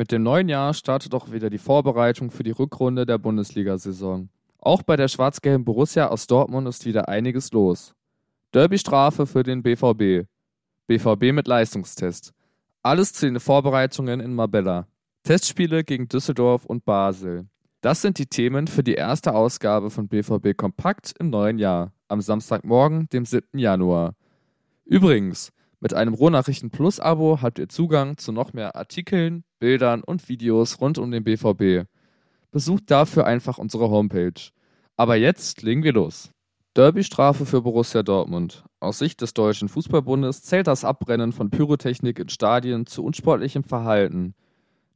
Mit dem neuen Jahr startet auch wieder die Vorbereitung für die Rückrunde der Bundesliga-Saison. Auch bei der schwarz-gelben Borussia aus Dortmund ist wieder einiges los. Derby-Strafe für den BVB. BVB mit Leistungstest. Alles zu den Vorbereitungen in Marbella. Testspiele gegen Düsseldorf und Basel. Das sind die Themen für die erste Ausgabe von BVB Kompakt im neuen Jahr, am Samstagmorgen, dem 7. Januar. Übrigens, mit einem Rohnachrichten Plus Abo habt ihr Zugang zu noch mehr Artikeln, Bildern und Videos rund um den BVB. Besucht dafür einfach unsere Homepage. Aber jetzt legen wir los. Derby-Strafe für Borussia Dortmund. Aus Sicht des Deutschen Fußballbundes zählt das Abbrennen von Pyrotechnik in Stadien zu unsportlichem Verhalten.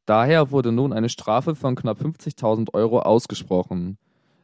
Daher wurde nun eine Strafe von knapp 50.000 Euro ausgesprochen.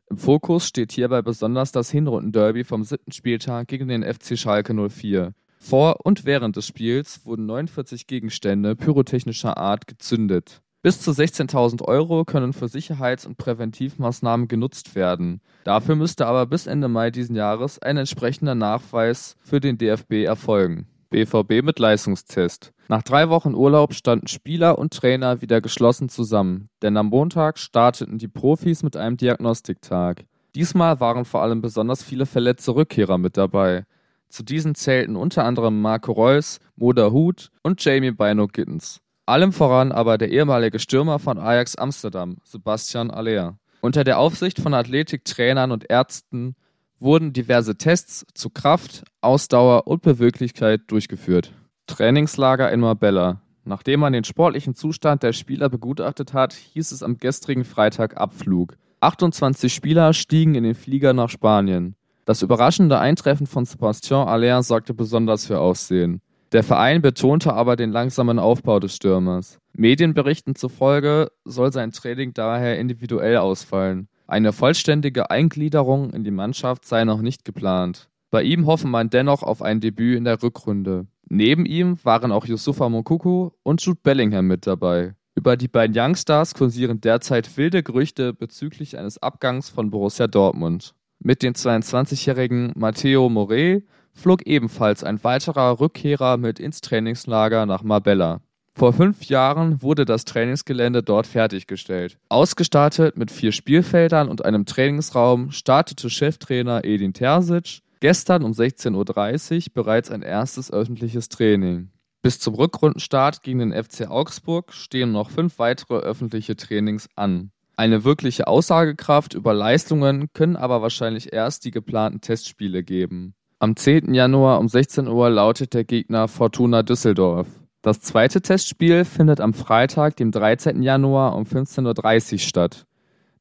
Im Fokus steht hierbei besonders das Hinrundenderby vom siebten Spieltag gegen den FC Schalke 04. Vor und während des Spiels wurden 49 Gegenstände pyrotechnischer Art gezündet. Bis zu 16.000 Euro können für Sicherheits- und Präventivmaßnahmen genutzt werden. Dafür müsste aber bis Ende Mai diesen Jahres ein entsprechender Nachweis für den DFB erfolgen. BVB mit Leistungstest. Nach drei Wochen Urlaub standen Spieler und Trainer wieder geschlossen zusammen, denn am Montag starteten die Profis mit einem Diagnostiktag. Diesmal waren vor allem besonders viele verletzte Rückkehrer mit dabei. Zu diesen zählten unter anderem Marco Reus, Moda Hut und Jamie Bino Gittens. Allem voran aber der ehemalige Stürmer von Ajax Amsterdam, Sebastian Aller. Unter der Aufsicht von Athletiktrainern und Ärzten wurden diverse Tests zu Kraft, Ausdauer und Beweglichkeit durchgeführt. Trainingslager in Marbella. Nachdem man den sportlichen Zustand der Spieler begutachtet hat, hieß es am gestrigen Freitag Abflug. 28 Spieler stiegen in den Flieger nach Spanien. Das überraschende Eintreffen von Sebastian Aller sorgte besonders für Aussehen. Der Verein betonte aber den langsamen Aufbau des Stürmers. Medienberichten zufolge soll sein Training daher individuell ausfallen. Eine vollständige Eingliederung in die Mannschaft sei noch nicht geplant. Bei ihm hoffe man dennoch auf ein Debüt in der Rückrunde. Neben ihm waren auch Yusufa Mokuku und Jude Bellingham mit dabei. Über die beiden Youngstars kursieren derzeit wilde Gerüchte bezüglich eines Abgangs von Borussia Dortmund. Mit dem 22-jährigen Matteo More flog ebenfalls ein weiterer Rückkehrer mit ins Trainingslager nach Marbella. Vor fünf Jahren wurde das Trainingsgelände dort fertiggestellt. Ausgestattet mit vier Spielfeldern und einem Trainingsraum startete Cheftrainer Edin Terzic gestern um 16.30 Uhr bereits ein erstes öffentliches Training. Bis zum Rückrundenstart gegen den FC Augsburg stehen noch fünf weitere öffentliche Trainings an. Eine wirkliche Aussagekraft über Leistungen können aber wahrscheinlich erst die geplanten Testspiele geben. Am 10. Januar um 16 Uhr lautet der Gegner Fortuna Düsseldorf. Das zweite Testspiel findet am Freitag, dem 13. Januar um 15.30 Uhr statt.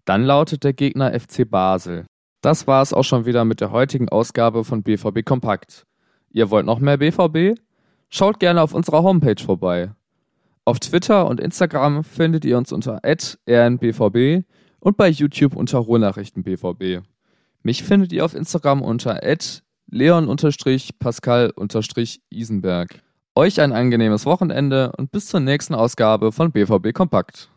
Dann lautet der Gegner FC Basel. Das war es auch schon wieder mit der heutigen Ausgabe von BVB Kompakt. Ihr wollt noch mehr BVB? Schaut gerne auf unserer Homepage vorbei. Auf Twitter und Instagram findet ihr uns unter rnbvb und bei YouTube unter Ruhrnachrichtenbvb. Mich findet ihr auf Instagram unter leon-pascal-isenberg. Euch ein angenehmes Wochenende und bis zur nächsten Ausgabe von BVB Kompakt.